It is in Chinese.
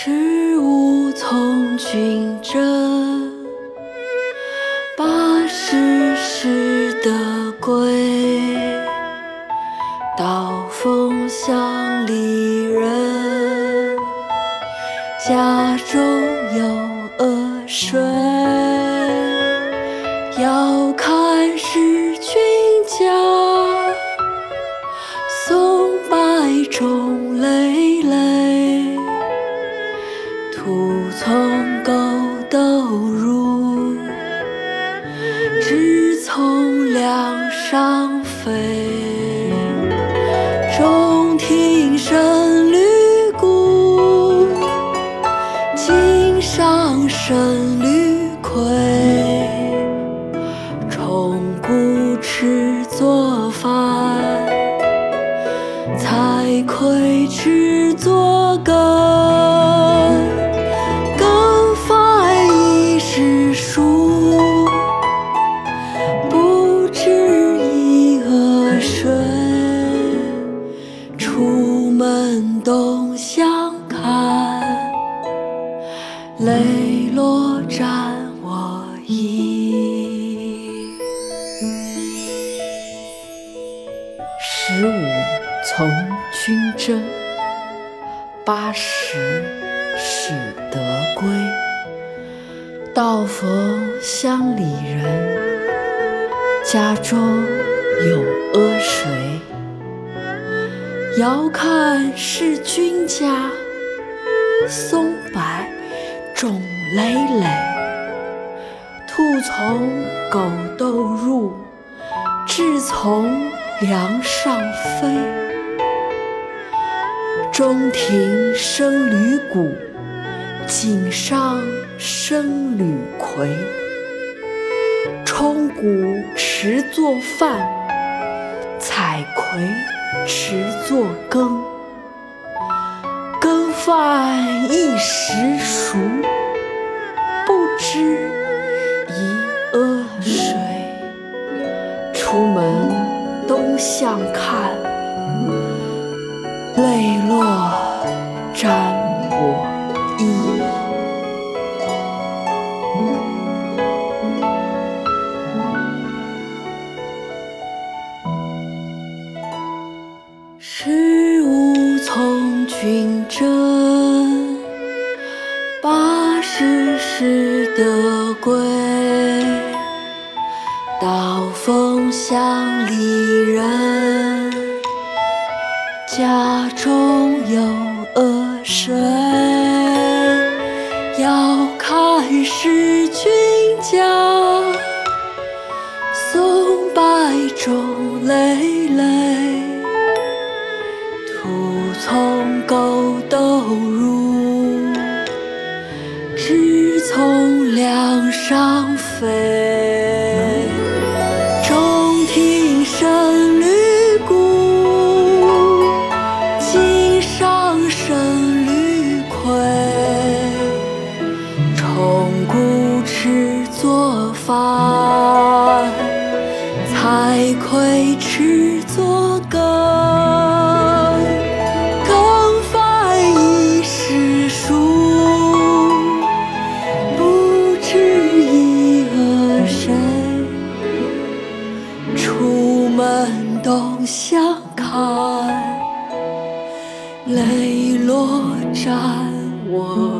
十五从军征，八十始得归。道逢乡里人，家中有饿水。不从狗斗入只从梁上飞中庭生旅谷井上生旅葵虫谷吃做饭采葵吃作羹出门东向看，泪落沾我衣。十五从军征，八十始得归。道逢乡里人，家中有阿谁。遥看是君家，松柏冢累累。兔从狗窦入，雉从梁上飞。中庭生旅谷，井上声吕逵。钟鼓迟作饭，采葵持作羹。羹饭一时熟，不知贻阿谁。出门东向看，泪落从军征，八十识得归。道逢乡里人，家中有鹅水。遥看是君家，松柏种累累。狗窦入，雉从梁上飞。中庭生绿谷，井上生绿葵。虫谷吃作饭，菜葵吃作羹。看，泪落沾我